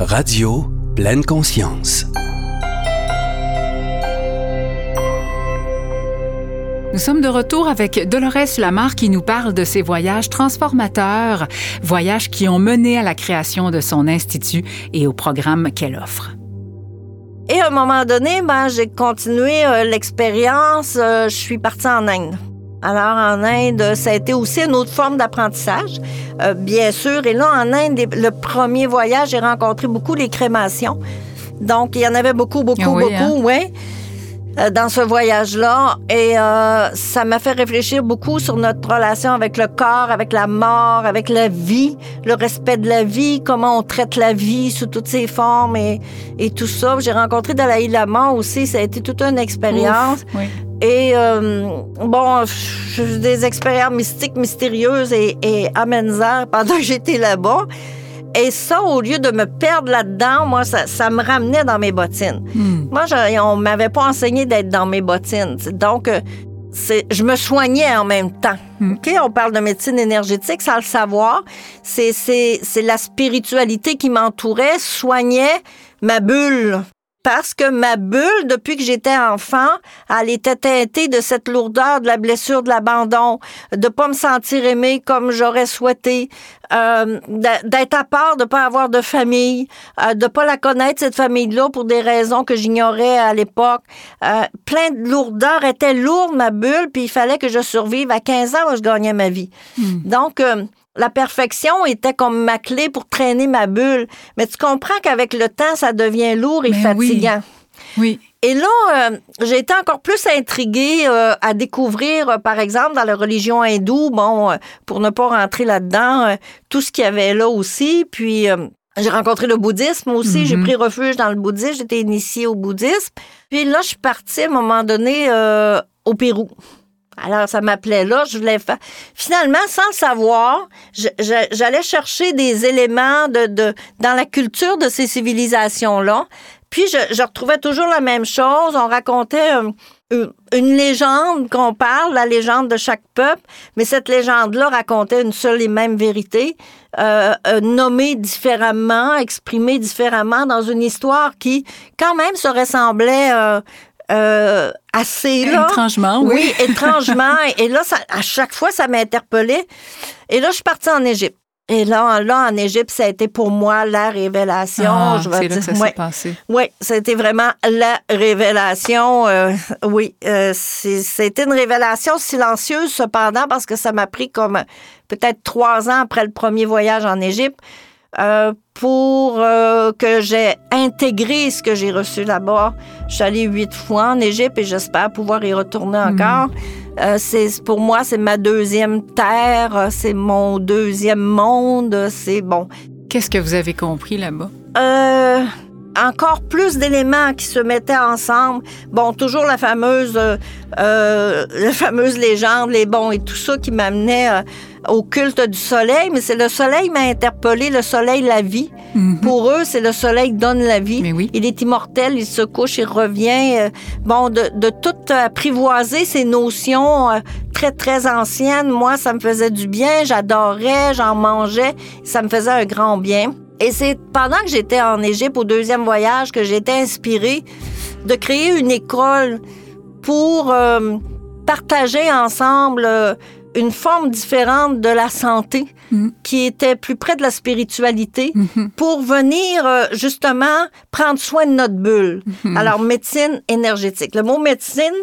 Radio pleine conscience. Nous sommes de retour avec Dolores Lamar qui nous parle de ses voyages transformateurs, voyages qui ont mené à la création de son institut et au programme qu'elle offre. Et à un moment donné, ben, j'ai continué euh, l'expérience. Euh, je suis partie en Inde. Alors, en Inde, ça a été aussi une autre forme d'apprentissage, euh, bien sûr. Et là, en Inde, le premier voyage, j'ai rencontré beaucoup les crémations. Donc, il y en avait beaucoup, beaucoup, Ah oui, hein? beaucoup, oui. euh, dans ce voyage-là. Et euh, ça m'a fait réfléchir beaucoup sur notre relation avec le corps, avec la mort, avec la vie, le respect de la vie, comment on traite la vie sous toutes ses formes et, et tout ça. J'ai rencontré Dalai Lama aussi. Ça a été toute une expérience. Ouf, oui. Et euh, bon, j'ai des expériences mystiques, mystérieuses et, et amenzaires pendant que j'étais là-bas. Et ça, au lieu de me perdre là-dedans, moi, ça, ça me ramenait dans mes bottines. Hmm. Moi, je, on m'avait pas enseigné d'être dans mes bottines. Donc, euh, je me soignais en même temps. Mm. OK? On parle de médecine énergétique sans le savoir. C'est la spiritualité qui m'entourait, soignait ma bulle. Parce que ma bulle, depuis que j'étais enfant, elle était teintée de cette lourdeur de la blessure de l'abandon, de pas me sentir aimée comme j'aurais souhaité, euh, d'être à part, de pas avoir de famille, euh, de pas la connaître cette famille-là pour des raisons que j'ignorais à l'époque. Euh, plein de lourdeur, était lourde ma bulle, puis il fallait que je survive. À 15 ans, moi, je gagnais ma vie. Donc euh, la perfection était comme ma clé pour traîner ma bulle. Mais tu comprends qu'avec le temps, ça devient lourd et Mais oui. fatigant. Oui. Et là, euh, j'ai été encore plus intriguée euh, à découvrir, euh, par exemple, dans la religion hindoue, bon, pour ne pas rentrer là-dedans, tout ce qu'il y avait là aussi. Puis, j'ai rencontré le bouddhisme aussi. J'ai Mhm. pris refuge dans le bouddhisme. J'étais initiée au bouddhisme. Puis là, je suis partie à un moment donné au Pérou. Alors, ça m'appelait là, je voulais faire. Finalement, sans le savoir, j'allais chercher des éléments de, de, dans la culture de ces civilisations-là. Puis, je, je retrouvais toujours la même chose. On racontait euh, une, une légende qu'on parle, la légende de chaque peuple, mais cette légende-là racontait une seule et même vérité, euh, euh, nommée différemment, exprimée différemment dans une histoire qui, quand même, se ressemblait euh, euh, assez là. Étrangement, oui. Oui, étrangement. Et là, ça, à chaque fois, ça m'interpellait. Et là, je suis partie en Égypte. Et là, là, en Égypte, ça a été pour moi la révélation. Ah, je vais c'est là que ça s'est passé. Oui, c'était vraiment la révélation. euh, oui, euh, c'était une révélation silencieuse cependant parce que ça m'a pris comme peut-être trois ans après le premier voyage en Égypte euh, pour euh, que j'ai intégré ce que j'ai reçu là-bas. Je suis allée huit fois en Égypte et j'espère pouvoir y retourner encore. Euh, c'est pour moi, c'est ma deuxième terre, c'est mon deuxième monde, c'est bon. Qu'est-ce que vous avez compris là-bas? Euh, encore plus d'éléments qui se mettaient ensemble. Bon, toujours la fameuse, euh, la fameuse légende, les bons et tout ça qui m'amenait au culte du soleil. Mais c'est le soleil m'a interpellé, le soleil, la vie. Mhm. Pour eux, c'est le soleil qui donne la vie. Mais oui. Il est immortel, il se couche, il revient. euh, bon, de, de tout apprivoiser ces notions euh, très, très anciennes, moi, ça me faisait du bien. J'adorais, j'en mangeais. Ça me faisait un grand bien. Et c'est pendant que j'étais en Égypte au deuxième voyage que j'ai été inspirée de créer une école pour euh, partager ensemble euh, une forme différente de la santé Mhm. qui était plus près de la spiritualité Mhm. pour venir euh, justement prendre soin de notre bulle. Alors médecine énergétique. Le mot médecine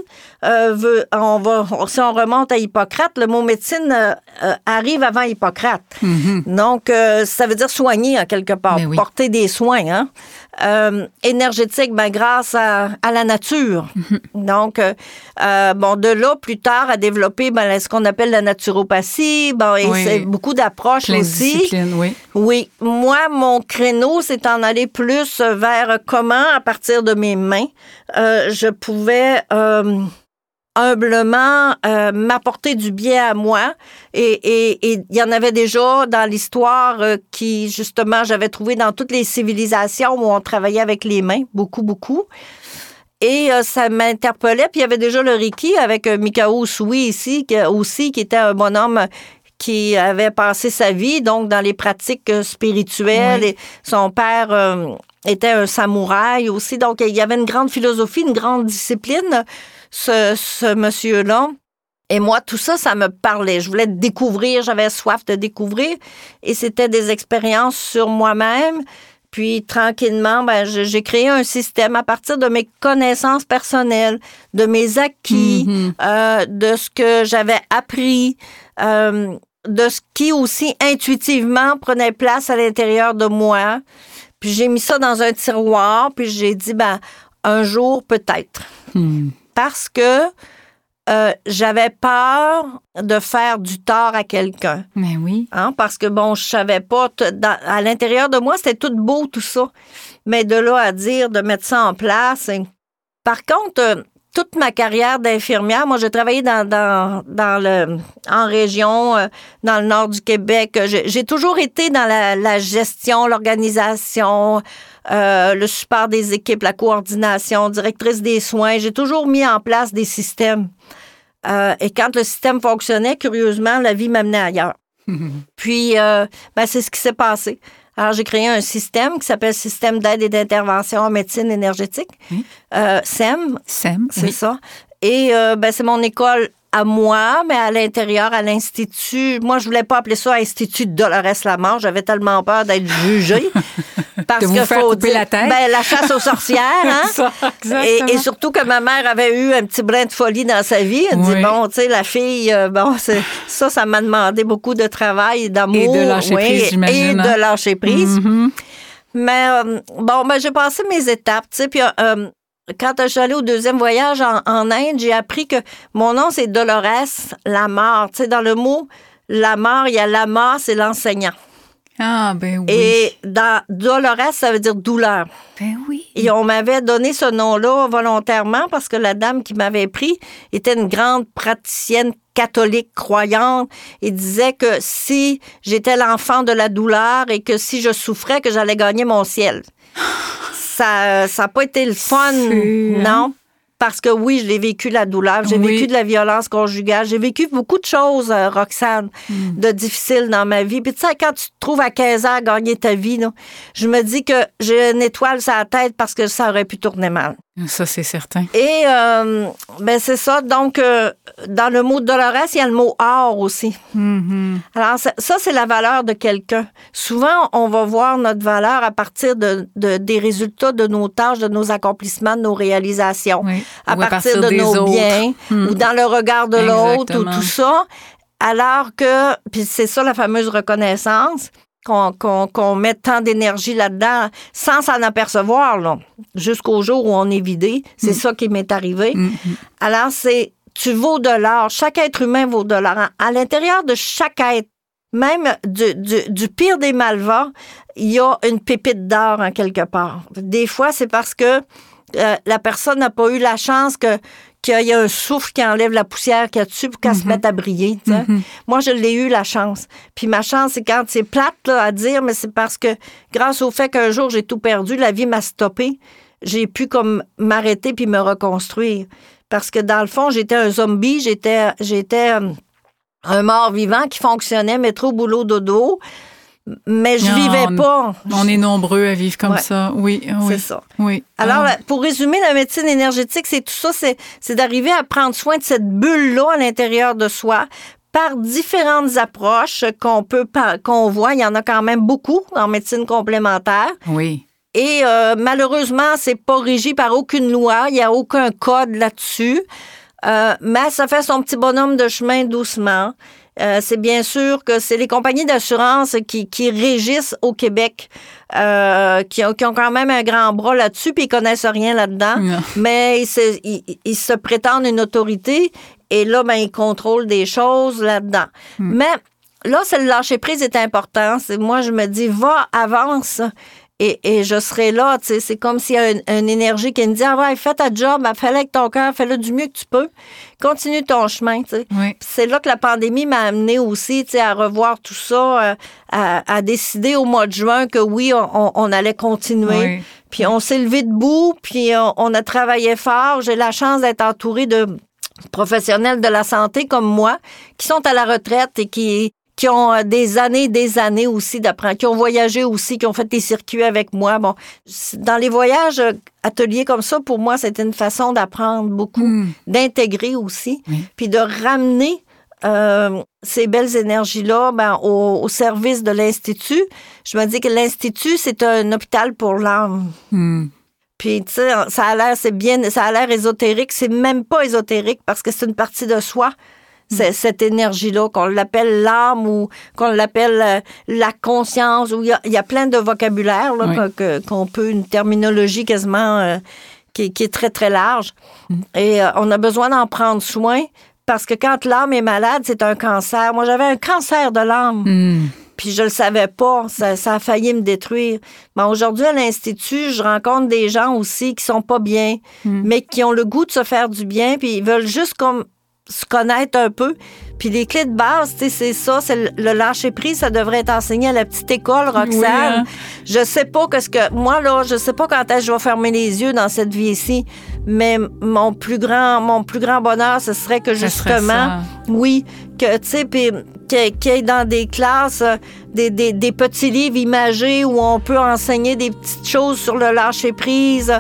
euh, veut, on va, si on remonte à Hippocrate, le mot médecine euh, euh, arrive avant Hippocrate. Mhm. Donc euh, ça veut dire soigner en quelque part, oui. porter des soins. Hein? Euh, énergétique, ben grâce à, à la nature. Donc euh, euh, bon de là plus tard à développer ben, ce qu'on appelle la naturopathie. Bon et Oui. c'est beaucoup d'approches aussi. oui. Oui, moi, mon créneau, c'est en aller plus vers comment, à partir de mes mains, euh, je pouvais euh, humblement euh, m'apporter du bien à moi. Et et- et il y en avait déjà dans l'histoire euh, qui, justement, j'avais trouvé dans toutes les civilisations où on travaillait avec les mains, beaucoup, beaucoup. Et euh, ça m'interpellait. Puis il y avait déjà le Reiki avec Mikao Usui ici, qui, aussi, qui était un bonhomme qui avait passé sa vie donc dans les pratiques spirituelles. Oui. Et son père était un samouraï aussi. Donc, il y avait une grande philosophie, une grande discipline, ce, ce monsieur-là. Et moi, tout ça, ça me parlait. Je voulais découvrir, j'avais soif de découvrir. Et c'était des expériences sur moi-même. Puis, tranquillement, ben, j'ai créé un système à partir de mes connaissances personnelles, de mes acquis, Mhm. euh, de ce que j'avais appris, euh, de ce qui aussi intuitivement prenait place à l'intérieur de moi. Puis j'ai mis ça dans un tiroir, puis j'ai dit, ben, un jour peut-être. Hmm. Parce que euh, j'avais peur de faire du tort à quelqu'un. Mais oui. Hein, parce que, bon, je savais pas, dans- à l'intérieur de moi, c'était tout beau, tout ça. Mais de là à dire, de mettre ça en place. et- Par contre, euh, toute ma carrière d'infirmière, moi, j'ai travaillé dans, dans, dans le, en région, euh, dans le nord du Québec. J'ai j'ai toujours été dans la, la gestion, l'organisation, euh, le support des équipes, la coordination, directrice des soins. J'ai toujours mis en place des systèmes. Euh, et quand le système fonctionnait, curieusement, la vie m'amenait ailleurs. Puis, euh, ben, c'est ce qui s'est passé. Alors, j'ai créé un système qui s'appelle Système d'aide et d'intervention en médecine énergétique, Oui. SEM, Sam, c'est oui. ça. Et ben, c'est mon école à moi, mais à l'intérieur, à l'Institut. Moi, je voulais pas appeler ça Institut de Dolores Lamar. J'avais tellement peur d'être jugée. Parce que faut dire- la tête. Ben, la chasse aux sorcières, hein? Ça, Et, exactement. et surtout que ma mère avait eu un petit brin de folie dans sa vie. Elle Oui. dit, bon, tu sais, la fille, euh, bon, c'est- ça, ça m'a demandé beaucoup de travail d'amour. Et de lâcher oui, prise, j'imagine, Et hein? de lâcher prise. Mhm. Mais euh, bon, ben, j'ai passé mes étapes, tu sais, puis euh, quand je suis allée au deuxième voyage en, en Inde, j'ai appris que mon nom, c'est Dolores Lamar. Tu sais, dans le mot Lamar, il y a Lamar, c'est l'enseignant. Ah, ben oui. Et dans Dolores, ça veut dire douleur. Ben oui. Et on m'avait donné ce nom-là volontairement parce que la dame qui m'avait pris était une grande praticienne catholique croyante et disait que si j'étais l'enfant de la douleur et que si je souffrais, que j'allais gagner mon ciel. Ça n'a pas été le fun, non? Parce que oui, je l'ai vécu la douleur, j'ai Oui. vécu de la violence conjugale, j'ai vécu beaucoup de choses, euh, Roxane, Hmm. de difficiles dans ma vie. Puis tu sais, quand tu te trouves à 15 ans à gagner ta vie, là, je me dis que j'ai une étoile sur la tête parce que ça aurait pu tourner mal. Ça, c'est certain. Et euh, ben c'est ça. Donc, euh, dans le mot Dolores, il y a le mot or aussi. Mhm. Alors, ça, ça, c'est la valeur de quelqu'un. Souvent, on va voir notre valeur à partir de, de- des résultats de nos tâches, de nos accomplissements, de nos réalisations, Oui. à partir, de des nos autres. biens, Hmm. ou dans le regard de l'autre, ou tout ça. Alors que, puis c'est ça la fameuse reconnaissance, qu'on qu'on- qu'on met tant d'énergie là-dedans sans s'en apercevoir, là, jusqu'au jour où on est vidé. C'est ça qui m'est arrivé. Mhm. Alors, c'est tu vaux de l'or. Chaque être humain vaut de l'or. À l'intérieur de chaque être, même du, du- du pire des malvas, il y a une pépite d'or en quelque part. Des fois, c'est parce que euh, la personne n'a pas eu la chance que qu'il y ait un souffle qui enlève la poussière qu'il y a dessus pour qu'elle se mette à briller. sais. Moi, je l'ai eu la chance. Puis ma chance, c'est quand c'est plate là, à dire, mais c'est parce que grâce au fait qu'un jour j'ai tout perdu, la vie m'a stoppé. J'ai pu comme m'arrêter puis me reconstruire. Parce que dans le fond, j'étais un zombie, j'étais j'étais euh, un mort vivant qui fonctionnait, métro, boulot, dodo, mais je Non, vivais on- pas. On est nombreux à vivre comme Ouais. ça. Oui, oui. C'est ça. Oui. Alors, Ah. pour résumer, la médecine énergétique, c'est tout ça, c'est, d'arriver à prendre soin de cette bulle-là à l'intérieur de soi par différentes approches qu'on peut, qu'on voit. Il y en a quand même beaucoup en médecine complémentaire. Oui. Et euh, malheureusement, c'est pas régi par aucune loi. Il n'y a aucun code là-dessus. Euh, mais ça fait son petit bonhomme de chemin doucement. Euh, c'est bien sûr que c'est les compagnies d'assurance qui, qui régissent au Québec, euh, qui, ont, qui ont quand même un grand bras là-dessus, puis ils connaissent rien là-dedans. Mais ils se, ils- ils se prétendent une autorité et là, ben, ils contrôlent des choses là-dedans. Mais là, c'est le lâcher prise est important. C'est moi, je me dis, va, avance. Et, et je serai là, tu sais, c'est comme s'il y a une, une énergie qui me dit, ah ouais, fais ta job, fais-le avec ton cœur, fais-le du mieux que tu peux. Continue ton chemin, tu sais. Oui. C'est là que la pandémie m'a amené aussi, tu sais, à revoir tout ça, euh, à, à décider au mois de juin que oui, on, on- on allait continuer. Oui. Puis on s'est levé debout, puis on, on a travaillé fort. J'ai la chance d'être entourée de professionnels de la santé comme moi, qui sont à la retraite et qui, qui ont euh, des années, des années aussi d'apprendre, qui ont voyagé aussi, qui ont fait des circuits avec moi. Bon, dans les voyages euh, ateliers comme ça, pour moi, c'était une façon d'apprendre beaucoup, Mm. d'intégrer aussi, puis de ramener euh, ces belles énergies-là ben, au, au service de l'Institut. Je me dis que l'Institut, c'est un hôpital pour l'âme. Hmm. Puis, tu sais, ça a l'air, c'est bien, ça a l'air ésotérique. C'est même pas ésotérique parce que c'est une partie de soi. C'est cette énergie-là, qu'on l'appelle l'âme ou qu'on l'appelle euh, la conscience, ou il y a, il y a plein de vocabulaire, Oui. qu'on peut, une terminologie quasiment euh, qui, qui est très, très large. Et euh, on a besoin d'en prendre soin parce que quand l'âme est malade, c'est un cancer. Moi, j'avais un cancer de l'âme. Hmm. Puis je le savais pas, ça, ça a failli me détruire. Mais aujourd'hui, à l'Institut, je rencontre des gens aussi qui sont pas bien, mais qui ont le goût de se faire du bien, puis ils veulent juste comme se connaître un peu. Puis les clés de base, c'est ça, c'est le, le lâcher-prise, ça devrait être enseigné à la petite école, Roxane. Oui, hein? Je sais pas qu'est-ce que... Moi, là, je sais pas quand est-ce que je vais fermer les yeux dans cette vie-ci, mais mon plus grand, mon plus grand bonheur, ce serait que justement... Oui, que, tu sais, puis qu'il qu'il y ait dans des classes euh, des, des- des petits livres imagés où on peut enseigner des petites choses sur le lâcher-prise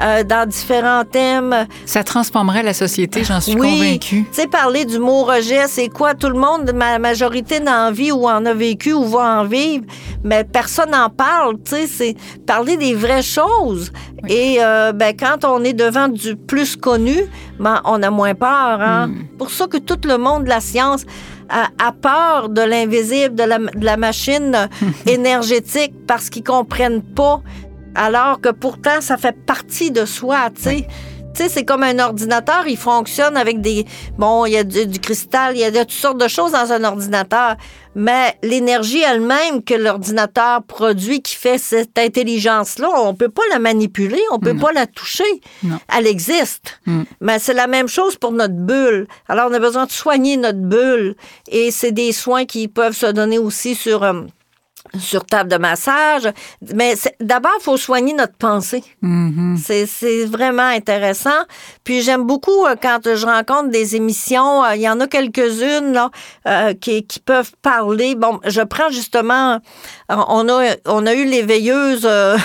euh, dans différents thèmes. Ça transformerait la société, j'en suis oui, convaincue. tu sais, parler du mot rejet, c'est quoi? Tout le monde, ma majorité n'en vit ou en a vécu ou va en vivre, mais personne n'en parle, tu sais, c'est parler des vraies choses. Et euh, ben, quand on est devant du plus connu, ben, on a moins peur. Hein? Pour ça que tout le monde de la science a, a peur de l'invisible, de la, de la machine énergétique, parce qu'ils comprennent pas, alors que pourtant, ça fait partie de soi, tu sais. Tu sais, c'est comme un ordinateur, il fonctionne avec des... Bon, il y a du, du cristal, il y a de toutes sortes de choses dans un ordinateur, mais l'énergie elle-même que l'ordinateur produit qui fait cette intelligence-là, on peut pas la manipuler, on peut pas la toucher. Non. Elle existe. Mm. Mais c'est la même chose pour notre bulle. Alors, on a besoin de soigner notre bulle. Et c'est des soins qui peuvent se donner aussi sur... euh, sur table de massage. Mais d'abord, il faut soigner notre pensée. Mhm. C'est, c'est vraiment intéressant. Puis j'aime beaucoup euh, quand je rencontre des émissions, euh, il y en a quelques-unes là, euh, qui, qui peuvent parler. Bon, je prends justement, on a, on a eu l'éveilleuse euh,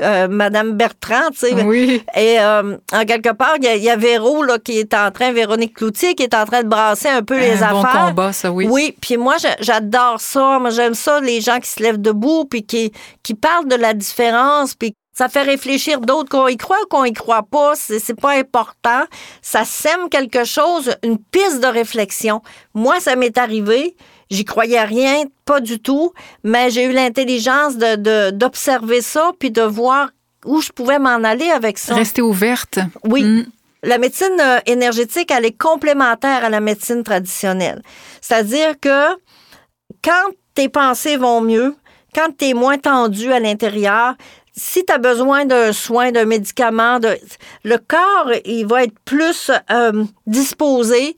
euh, Madame Bertrand, tu sais. Oui. Et euh, en quelque part, il y, a- il y a Véro là, qui est en train, Véronique Cloutier, qui est en train de brasser un peu les un bon affaires. combat, ça, oui. Oui, puis moi, j'a- j'adore ça. Moi, j'aime ça, les gens qui se lèvent debout, puis qui, qui parlent de la différence, puis ça fait réfléchir d'autres qu'on y croit ou qu'on y croit pas. C'est c'est pas important. Ça sème quelque chose, une piste de réflexion. Moi, ça m'est arrivé. J'y croyais rien, pas du tout, mais j'ai eu l'intelligence de- de- d'observer ça, puis de voir où je pouvais m'en aller avec ça. Rester ouverte. Oui. Mm. La médecine euh, énergétique, elle est complémentaire à la médecine traditionnelle. C'est-à-dire que quand tes pensées vont mieux, quand tu es moins tendu à l'intérieur, si tu as besoin d'un soin, d'un médicament, de, le corps, il va être plus euh, disposé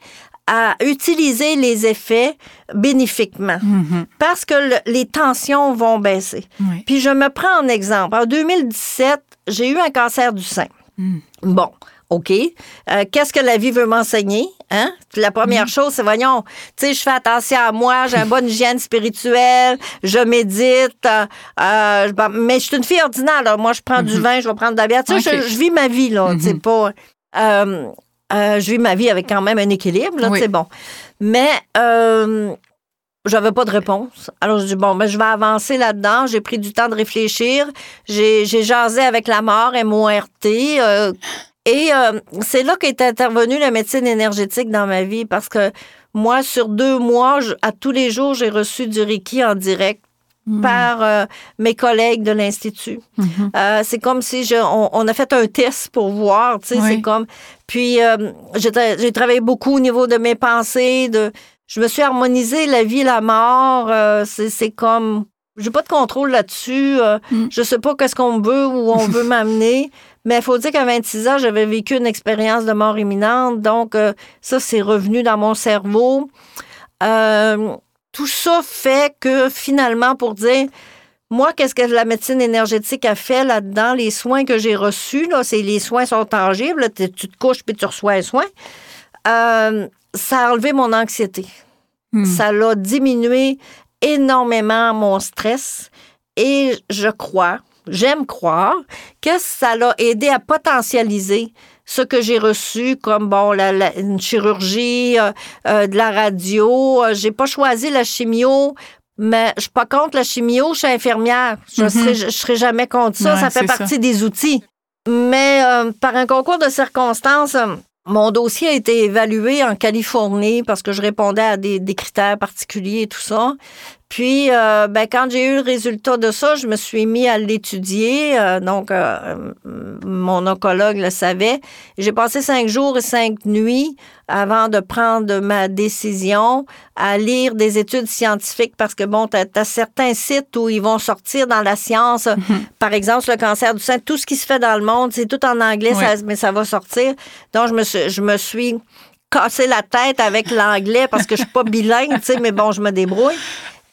à utiliser les effets bénéfiquement Mhm. parce que le- les tensions vont baisser. Oui. Puis je me prends en exemple. En 2017, j'ai eu un cancer du sein. Mm. Bon, OK. Euh, Qu'est-ce que la vie veut m'enseigner? Hein? La première chose, c'est, voyons, tu sais, je fais attention à moi, j'ai une bonne hygiène spirituelle, je médite, euh, euh, bon, mais je suis une fille ordinaire, là. Moi, je prends du vin, je vais prendre de la bière. Tu sais, je, je vis ma vie, là. Tu sais, pas... euh, je vis ma vie avec quand même un équilibre, là, Oui. sais, bon. Mais... Euh, j'avais pas de réponse. Alors, je dis, bon, ben, je vais avancer là-dedans. J'ai pris du temps de réfléchir. J'ai j'ai jasé avec la mort, M-O-R-T. euh, et euh, c'est là qu'est intervenue la médecine énergétique dans ma vie parce que moi, sur deux mois, je- à tous les jours, j'ai reçu du Reiki en direct par euh, mes collègues de l'Institut. Mhm. Euh, c'est comme si je, on, on a fait un test pour voir, tu sais, Oui. c'est comme... Puis euh, j'ai tra- j'ai travaillé beaucoup au niveau de mes pensées, de... Je me suis harmonisé la vie, la mort, euh, c'est c'est comme... J'ai pas de contrôle là-dessus. euh, Mm. Je sais pas qu'est-ce qu'on veut ou on veut m'amener. Mais il faut dire qu'à 26 ans, j'avais vécu une expérience de mort imminente. Donc, euh, ça, c'est revenu dans mon cerveau. Euh, tout ça fait que finalement, pour dire, moi, qu'est-ce que la médecine énergétique a fait là-dedans? Les soins que j'ai reçus, là, c'est les soins sont tangibles. là, tu tu te couches puis tu reçois un soin. Euh, ça a enlevé mon anxiété. Hmm. Ça l'a diminué énormément mon stress et je crois, j'aime croire, que ça l'a aidé à potentialiser ce que j'ai reçu comme bon la, la- une chirurgie, euh, euh, de la radio. Euh, J'ai pas choisi la chimio. Mais je suis pas contre la chimio, je suis infirmière. Je Mhm. serai, je serai jamais contre ça. Ouais, ça fait ça. partie des outils. Mais euh, par un concours de circonstances, mon dossier a été évalué en Californie parce que je répondais à des, des critères particuliers et tout ça. Puis, euh, ben, quand j'ai eu le résultat de ça, je me suis mis à l'étudier. Euh, donc, euh, mon oncologue le savait. J'ai passé cinq jours et cinq nuits avant de prendre ma décision à lire des études scientifiques parce que, bon, tu as, certains sites où ils vont sortir dans la science, par exemple, le cancer du sein, tout ce qui se fait dans le monde, c'est tout en anglais, Oui. ça- mais ça va sortir. Donc, je me suis, je me suis cassé la tête avec l'anglais parce que je suis pas bilingue, tu sais, mais bon, je me débrouille.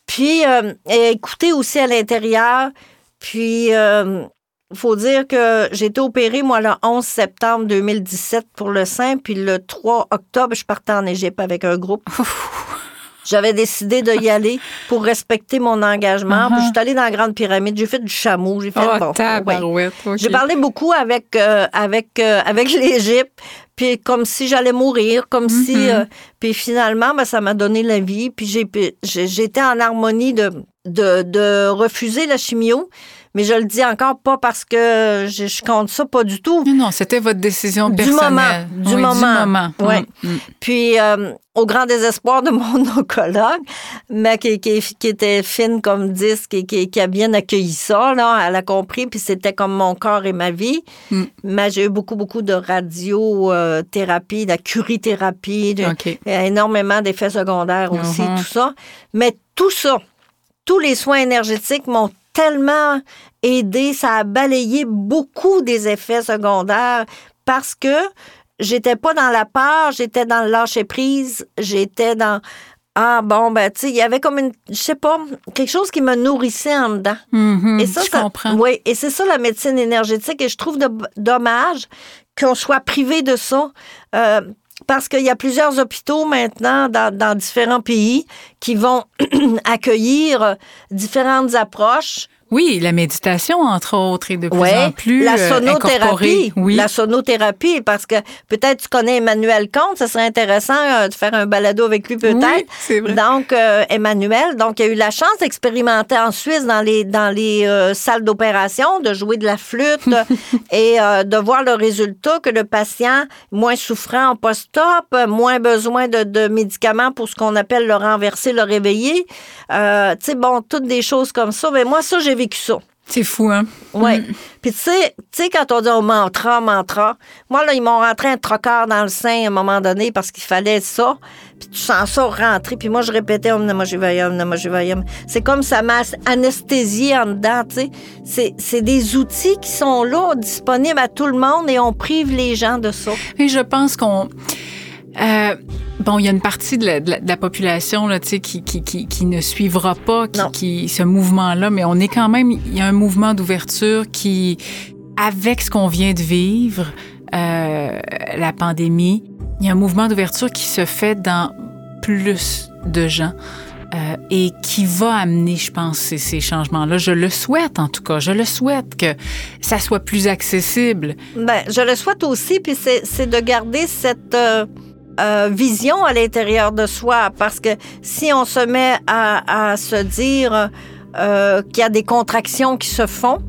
Puis, euh, écouter aussi à l'intérieur. Puis, il faut dire que j'ai été opérée, moi, le 11 septembre 2017 pour le sein. Puis, le 3 octobre, je partais en Égypte avec un groupe. J'avais décidé de y aller pour respecter mon engagement. Puis, je suis allée dans la Grande Pyramide. J'ai fait du chameau. J'ai fait Oh, bon, ouais. J'ai parlé beaucoup avec euh, avec euh, avec l'Égypte, puis comme si j'allais mourir, comme si Mhm. euh, puis finalement ben, ça m'a donné la vie, puis j'ai j'ai- j'étais en harmonie de, de de refuser la chimio, mais je le dis encore pas parce que je, je compte ça pas du tout. Non, non, c'était votre décision Du personnelle. moment, du Oui, moment. Du moment. Ouais. Mm, mm. Puis, euh, au grand désespoir de mon oncologue, mais qui, qui, qui était fine comme disque et qui, qui a bien accueilli ça, là, elle a compris, puis c'était comme mon corps et ma vie. Mm. Mais j'ai eu beaucoup, beaucoup de radiothérapie, de la curithérapie, de- OK. il y a énormément d'effets secondaires aussi, Mhm. tout ça. Mais tout ça, tous les soins énergétiques m'ont tellement aidé, ça a balayé beaucoup des effets secondaires parce que j'étais pas dans la peur, j'étais dans le lâcher prise, j'étais dans ah bon ben tu sais, il y avait comme une je sais pas, quelque chose qui me nourrissait en dedans. Mhm, Et ça, je ça- comprends. Oui, et c'est ça la médecine énergétique. Et je trouve de- dommage qu'on soit privé de ça. euh, parce qu'il y a plusieurs hôpitaux maintenant dans, différents pays qui vont accueillir différentes approches. Oui, la méditation, entre autres, est de plus Ouais, en plus la euh, sonothérapie. Oui. La sonothérapie, parce que peut-être tu connais Emmanuel Comte, ça serait intéressant euh, de faire un balado avec lui peut-être. Oui, c'est vrai. Donc, euh, Emmanuel, donc, il a eu la chance d'expérimenter en Suisse dans les, dans les euh, salles d'opération, de jouer de la flûte et de voir le résultat que le patient, moins souffrant en post-op, moins besoin de, de médicaments pour ce qu'on appelle le renverser, le réveiller. Tu sais, bon, toutes des choses comme ça. Mais moi, ça, j'ai vécu ça. C'est fou, hein? Oui. Puis tu sais, tu sais, quand on dit oh, mantra, mantra, moi, là, ils m'ont rentré un trocard dans le sein à un moment donné parce qu'il fallait ça. Puis tu sens ça rentrer. Puis moi, je répétais Om Namah Shivaya, Om Namah Shivaya. C'est comme ça m'a anesthésié en dedans, tu sais. C'est, c'est des outils qui sont là, disponibles à tout le monde et on prive les gens de ça. Et je pense qu'on. Euh, bon, il y a une partie de la, de la- de la population là, tu sais, qui, qui, qui, qui ne suivra pas qui, qui- ce mouvement-là, mais on est quand même. Il y a un mouvement d'ouverture qui, avec ce qu'on vient de vivre, euh, la pandémie, il y a un mouvement d'ouverture qui se fait dans plus de gens. euh, et qui va amener, je pense, ces, ces changements-là. Je le souhaite, en tout cas. Je le souhaite que ça soit plus accessible. Ben, je le souhaite aussi, puis c'est, c'est de garder cette euh, euh, vision à l'intérieur de soi, parce que si on se met à, à se dire euh, qu'il y a des contractions qui se font,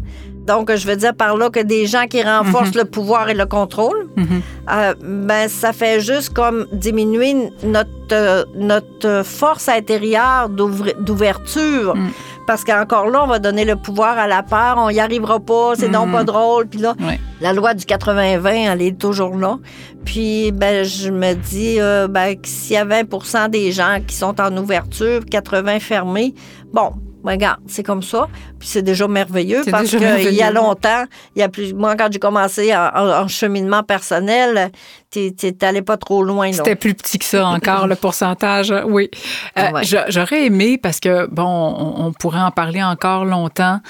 donc je veux dire par là que des gens qui renforcent le pouvoir et le contrôle, Mhm. euh, ben ça fait juste comme diminuer notre euh, notre force intérieure d'ouverture. Mm. Parce qu'encore là, on va donner le pouvoir à la peur, on n'y arrivera pas, c'est donc Mhm. pas drôle. Puis là, la loi du 80-20, elle est toujours là. Puis, ben, je me dis, euh, ben, s'il y a 20% des gens qui sont en ouverture, 80 fermés, bon, ben, regarde, c'est comme ça. Puis c'est déjà merveilleux parce qu'il y a longtemps, il y a plus, moi, quand j'ai commencé en, en- en cheminement personnel, t'es- t'allais pas trop loin. C'était plus petit que ça encore, le pourcentage, oui. Euh, Ouais. J'aurais aimé, parce que, bon, on, on pourrait en parler encore longtemps,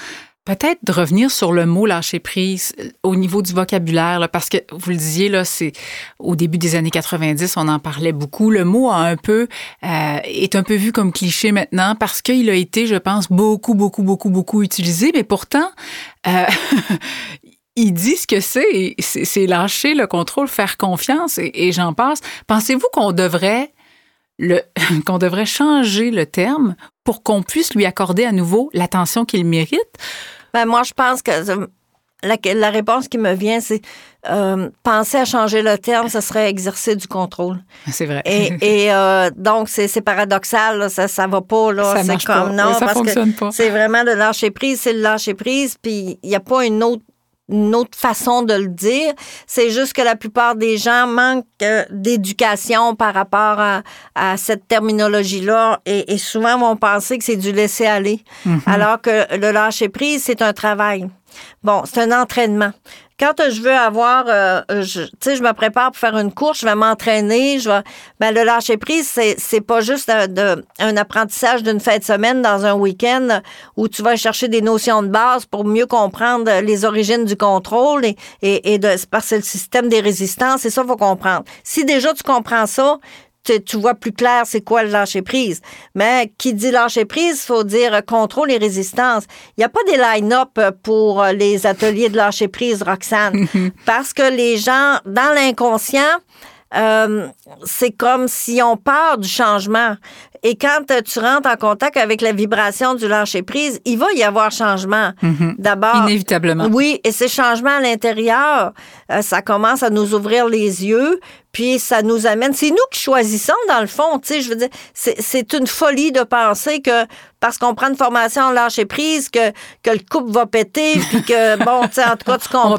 peut-être de revenir sur le mot lâcher prise euh, au niveau du vocabulaire, parce que vous le disiez, là, c'est au début des années 90, on en parlait beaucoup. Le mot a un peu euh, est un peu vu comme cliché maintenant parce qu'il a été, je pense, beaucoup, beaucoup, beaucoup, beaucoup utilisé, mais pourtant, euh, il dit ce que c'est, c'est lâcher le contrôle, faire confiance, et, et j'en passe. Pensez-vous qu'on devrait le, qu'on devrait changer le terme pour qu'on puisse lui accorder à nouveau l'attention qu'il mérite? Ben, moi, je pense que euh, la, la réponse qui me vient, c'est euh, penser à changer le terme, ce serait exercer du contrôle. C'est vrai. Et, et euh, donc, c'est paradoxal, là, ça ça va pas. Là, Ça marche comme, pas. Non, Oui, ça parce fonctionne que pas. c'est vraiment le lâcher prise, c'est le lâcher prise, puis il n'y a pas une autre une autre façon de le dire. C'est juste que la plupart des gens manquent euh, d'éducation par rapport à, à cette terminologie-là et, et souvent vont penser que c'est du laisser aller, Mhm. alors que le lâcher prise, c'est un travail. Bon, c'est un entraînement. Quand je veux avoir, euh, tu sais, je me prépare pour faire une course, je vais m'entraîner, je vais, ben le lâcher prise, c'est c'est pas juste euh, de, un apprentissage d'une fin de semaine dans un week-end où tu vas chercher des notions de base pour mieux comprendre les origines du contrôle et, et, et de parce que le système des résistances, c'est ça faut comprendre. Si déjà tu comprends ça, tu, tu vois plus clair c'est quoi le lâcher prise. Mais qui dit lâcher prise, faut dire contrôle et résistance. Il n'y a pas des line-up pour les ateliers de lâcher prise, Roxane, parce que les gens, dans l'inconscient, euh, c'est comme si on peur du changement. Et quand tu rentres en contact avec la vibration du lâcher prise, il va y avoir changement. D'abord, Inévitablement. oui, et ces changements à l'intérieur, euh, ça commence à nous ouvrir les yeux, puis ça nous amène. C'est nous qui choisissons, dans le fond. Tu sais, je veux dire, c'est c'est une folie de penser que parce qu'on prend une formation en lâcher prise, que, que le couple va péter, puis que, bon, tu sais, en tout cas, tu comprends.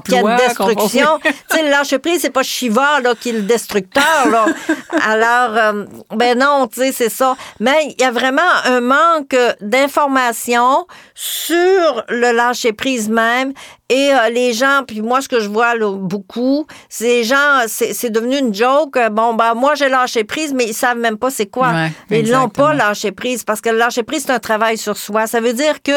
qu'il y a une destruction. tu sais, le lâcher prise, c'est pas Shiva, là, qui est le destructeur, là. Alors, euh, ben non, tu sais, c'est ça. Mais il y a vraiment un manque d'informations sur le lâcher prise même. Et euh, les gens, puis moi, ce que je vois là, beaucoup, c'est les gens, c'est devenu une joke. euh, Bon, ben moi, j'ai lâché prise, mais ils savent même pas c'est quoi. Ouais, ils l'ont pas lâché prise parce que lâcher prise, c'est un travail sur soi. Ça veut dire que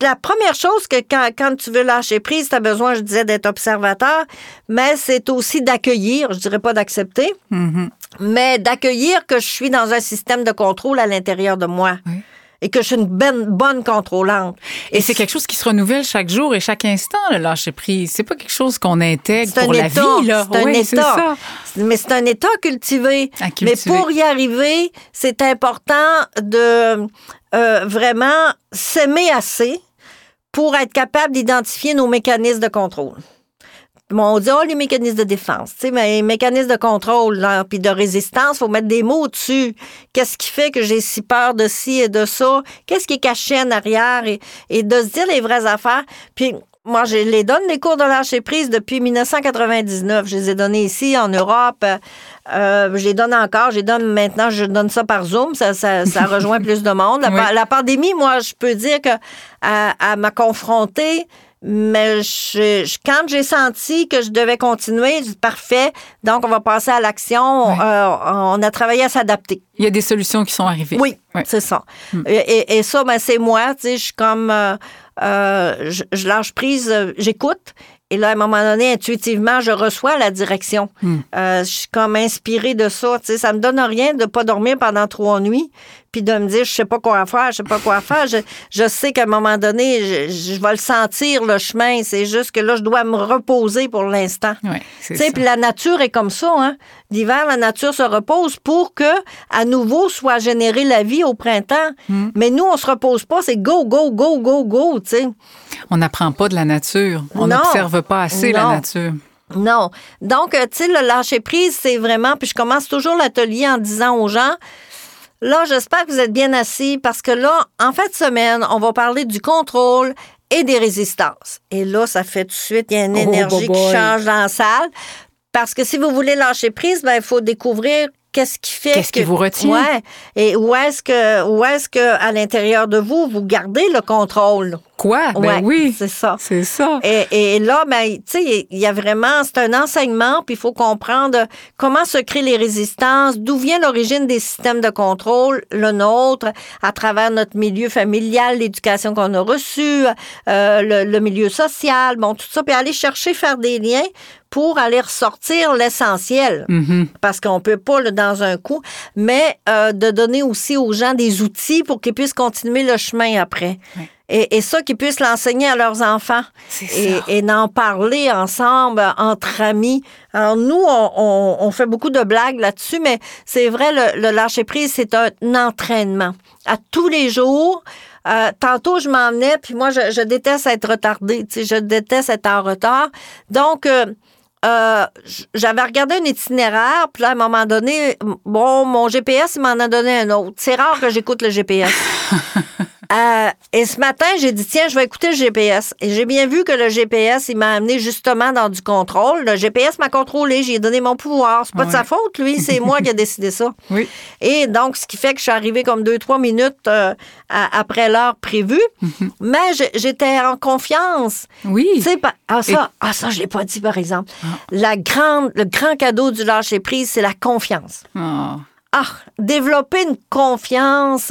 la première chose que quand, quand tu veux lâcher prise, tu as besoin, je disais, d'être observateur, mais c'est aussi d'accueillir, je dirais pas d'accepter, Mhm. mais d'accueillir que je suis dans un système de contrôle à l'intérieur de moi. Oui. Et que je suis une bonne, bonne contrôlante. Et c'est quelque chose qui se renouvelle chaque jour et chaque instant, le lâcher prise. C'est pas quelque chose qu'on intègre pour la état. vie, là. C'est Oui, état. ça. Mais c'est un état cultivé. Mais pour y arriver, c'est important de euh, vraiment s'aimer assez pour être capable d'identifier nos mécanismes de contrôle. Bon, on dit, oh, les mécanismes de défense, tu sais, mais les mécanismes de contrôle, là, puis de résistance, faut mettre des mots dessus. Qu'est-ce qui fait que j'ai si peur de ci et de ça? Qu'est-ce qui est caché en arrière? Et, et de se dire les vraies affaires. Puis, moi, je les donne, les cours de lâcher prise, depuis 1999. Je les ai donnés ici, en Europe. Euh, je les donne encore. Je les donne maintenant, je donne ça par Zoom. Ça, ça, ça rejoint plus de monde. La, Oui. la pandémie, moi, je peux dire que à, à m'a confrontée, mais je, je- quand j'ai senti que je devais continuer, je dis parfait. Donc, on va passer à l'action. Oui. Euh, on a travaillé à s'adapter. Il y a des solutions qui sont arrivées. Oui, Oui. c'est ça. Et, et- et ça, ben, c'est moi. Tu sais, je suis comme. euh, euh, je, je lâche prise, euh, j'écoute. Et là, à un moment donné, intuitivement, je reçois la direction. Euh, je suis comme inspirée de ça. Tu sais, ça me donne rien de pas dormir pendant trois nuits, puis de me dire, je sais pas quoi faire, je sais pas quoi faire. Je, je sais qu'à un moment donné, je, je vais le sentir, le chemin. C'est juste que là, je dois me reposer pour l'instant. Oui, c'est Tu sais, puis la nature est comme ça, hein. L'hiver, la nature se repose pour que, à nouveau, soit générée la vie au printemps. Hmm. Mais nous, on se repose pas, c'est go, go, go, go, go, tu sais. On n'apprend pas de la nature. On Non. Pas assez la Non. nature. Non. Donc, euh, tu sais, le lâcher prise, c'est vraiment, puis je commence toujours l'atelier en disant aux gens, là, j'espère que vous êtes bien assis parce que là, en fin de semaine, on va parler du contrôle et des résistances. Et là, ça fait tout de suite, il y a une Oh, énergie qui change dans la salle. Parce que si vous voulez lâcher prise, ben, il faut découvrir qu'est-ce qui fait Qu'est-ce qui que- vous retient? Ouais. Et où est-ce que, où est-ce que, à l'intérieur de vous, vous gardez le contrôle? Quoi? Ben Ouais, oui. c'est ça. C'est ça. Et, et là, ben, tu sais, il y a vraiment, c'est un enseignement, puis il faut comprendre comment se créent les résistances, d'où vient l'origine des systèmes de contrôle, le nôtre, à travers notre milieu familial, l'éducation qu'on a reçue, euh, le, le milieu social, bon, tout ça, puis aller chercher, faire des liens pour aller ressortir l'essentiel. Mhm. Parce qu'on peut pas là, dans un coup, mais euh, de donner aussi aux gens des outils pour qu'ils puissent continuer le chemin après. Et, et ça, qu'ils puissent l'enseigner à leurs enfants et, et d'en parler ensemble, entre amis. Alors, nous, on, on- on fait beaucoup de blagues là-dessus, mais c'est vrai, le, le lâcher-prise, c'est un entraînement. À tous les jours, euh, tantôt, je m'emmenais, puis moi, je, je déteste être retardée, tu sais, je déteste être en retard. Donc, euh, euh, j'avais regardé un itinéraire, puis là, à un moment donné, bon, mon GPS, il m'en a donné un autre. C'est rare que j'écoute le GPS. Euh, et ce matin, j'ai dit, tiens, je vais écouter le GPS. Et j'ai bien vu que le GPS, il m'a amené justement dans du contrôle. Le GPS m'a contrôlé, j'ai donné mon pouvoir. C'est pas de sa faute, lui, c'est moi qui ai décidé ça. Oui. Et donc, ce qui fait que je suis arrivée comme deux, trois minutes euh, à- après l'heure prévue. Mais j'ai- j'étais en confiance. Oui. Tu sais, ah, ça, ah, ça, je l'ai pas dit, par exemple. Ah. La grande, le grand cadeau du lâcher-prise, c'est la confiance. Ah. Ah, développer une confiance,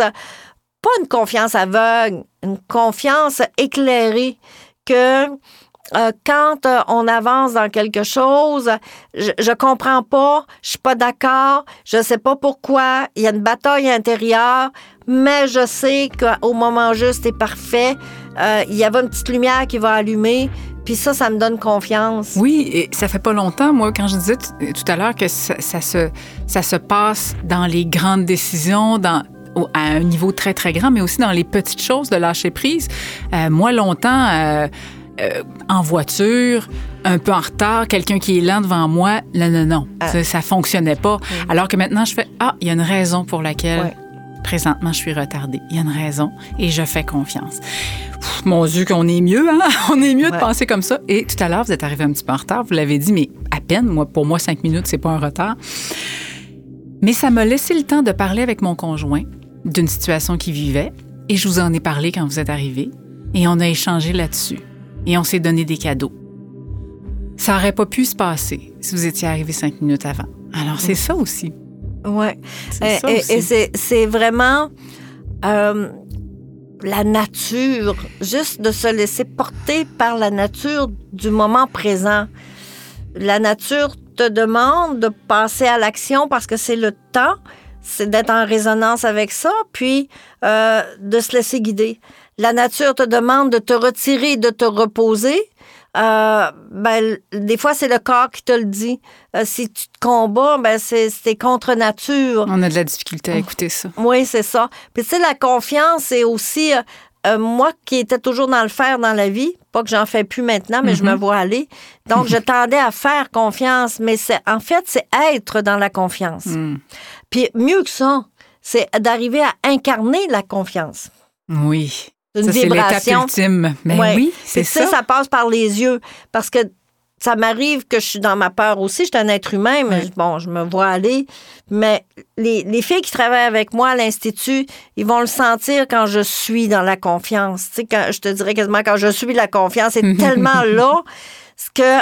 pas une confiance aveugle, une confiance éclairée que euh, quand euh, on avance dans quelque chose, je, je comprends pas, je suis pas d'accord, je sais pas pourquoi, il y a une bataille intérieure, mais je sais qu'au moment juste et parfait, euh, il y avait une petite lumière qui va allumer, puis ça, ça me donne confiance. Oui, et ça fait pas longtemps, moi, quand je disais tout à l'heure que ça se, ça se passe dans les grandes décisions, dans, au- à un niveau très, très grand, mais aussi dans les petites choses de lâcher prise. Euh, moi, longtemps, euh, euh, en voiture, un peu en retard, quelqu'un qui est lent devant moi, non, non, non, Ah. ça, ça fonctionnait pas. Alors que maintenant, je fais, ah, il y a une raison pour laquelle Ouais. présentement je suis retardée. Il y a une raison et je fais confiance. Pff, mon Dieu, qu'on est mieux, hein? On est mieux de penser comme ça. Et tout à l'heure, vous êtes arrivé un petit peu en retard, vous l'avez dit, mais à peine. Moi, pour moi, cinq minutes, c'est pas un retard. Mais ça m'a laissé le temps de parler avec mon conjoint d'une situation qu'il vivait. Et je vous en ai parlé quand vous êtes arrivé. Et on a échangé là-dessus. Et on s'est donné des cadeaux. Ça aurait pas pu se passer si vous étiez arrivé cinq minutes avant. Alors, c'est ça aussi. Ouais. C'est Et, et- et c'est, c'est vraiment euh, la nature, juste de se laisser porter par la nature du moment présent. La nature te demande de passer à l'action parce que c'est le temps, c'est d'être en résonance avec ça, puis euh, de se laisser guider. La nature te demande de te retirer, de te reposer. Euh, ben, des fois, c'est le corps qui te le dit. Euh, si tu te combats, ben, c'est, contre nature. On a de la difficulté à écouter ça. Oui, c'est ça. Puis tu sais, la confiance, c'est aussi euh, euh, moi qui étais toujours dans le faire dans la vie, pas que j'en fais plus maintenant, mais je me vois aller. Donc, je tendais à faire confiance, mais c'est en fait, c'est être dans la confiance. Hmm. Puis mieux que ça, c'est d'arriver à incarner la confiance. Oui. Une ça, c'est l'étape ultime. Mais Ouais. oui, c'est ça. ça passe par les yeux. Parce que ça m'arrive que je suis dans ma peur aussi. Je suis un être humain, mais bon, je me vois aller. Mais les, les filles qui travaillent avec moi à l'Institut, ils vont le sentir quand je suis dans la confiance. Tu sais, quand, je te dirais quasiment quand je suis la confiance, c'est tellement là que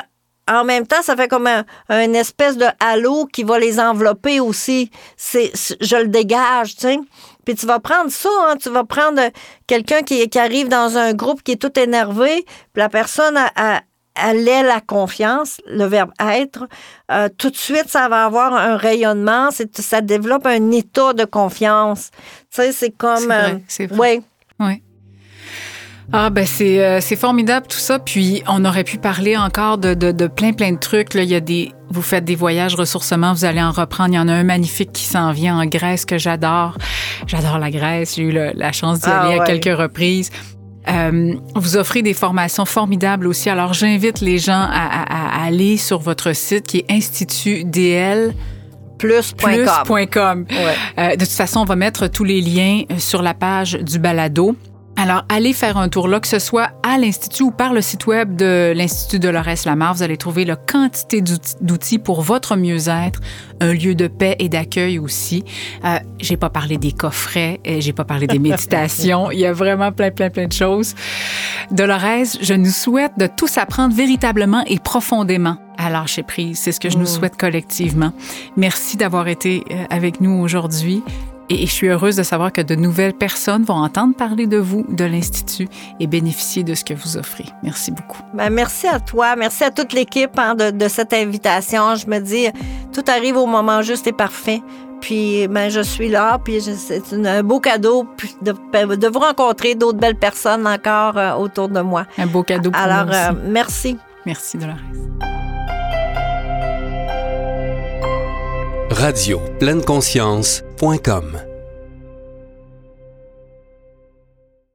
en même temps, ça fait comme un, un espèce de halo qui va les envelopper aussi. C'est, c'est- je le dégage, tu sais. Puis tu vas prendre ça, hein, tu vas prendre quelqu'un qui, qui arrive dans un groupe qui est tout énervé, puis la personne a, a- elle est la confiance, le verbe être. Euh, tout de suite, ça va avoir un rayonnement, ça développe un état de confiance. Tu sais, c'est comme... C'est vrai, c'est vrai. Oui. Ah ben c'est euh, c'est formidable tout ça. Puis on aurait pu parler encore de, de, de plein plein de trucs. Là, il y a des vous faites des voyages ressourcement, vous allez en reprendre. Il y en a un magnifique qui s'en vient en Grèce que j'adore. J'adore la Grèce. J'ai eu le- la chance d'y Ah aller à quelques reprises. Euh, vous offrez des formations formidables aussi. Alors j'invite les gens à, à- à aller sur votre site qui est Plus.com. plus.com. Ouais. Euh, de toute façon, on va mettre tous les liens sur la page du balado. Alors, allez faire un tour là, que ce soit à l'Institut ou par le site web de l'Institut Dolores Lamar. Vous allez trouver la quantité d'outils pour votre mieux-être, un lieu de paix et d'accueil aussi. Euh, j'ai pas parlé des coffrets, et j'ai pas parlé des méditations. Il y a vraiment plein, plein, plein de choses. Dolores, je nous souhaite de tous apprendre véritablement et profondément à lâcher prise. C'est ce que je nous mm. souhaite collectivement. Merci d'avoir été euh, avec nous aujourd'hui. Et je suis heureuse de savoir que de nouvelles personnes vont entendre parler de vous, de l'Institut, et bénéficier de ce que vous offrez. Merci beaucoup. Ben, merci à toi. Merci à toute l'équipe hein, de, cette invitation. Je me dis, tout arrive au moment juste et parfait. Puis, ben, je suis là, puis c'est un beau cadeau de, de vous rencontrer d'autres belles personnes encore euh, autour de moi. Un beau cadeau pour Alors, aussi. Euh, merci. Merci, Dolores. Radio pleine conscience.com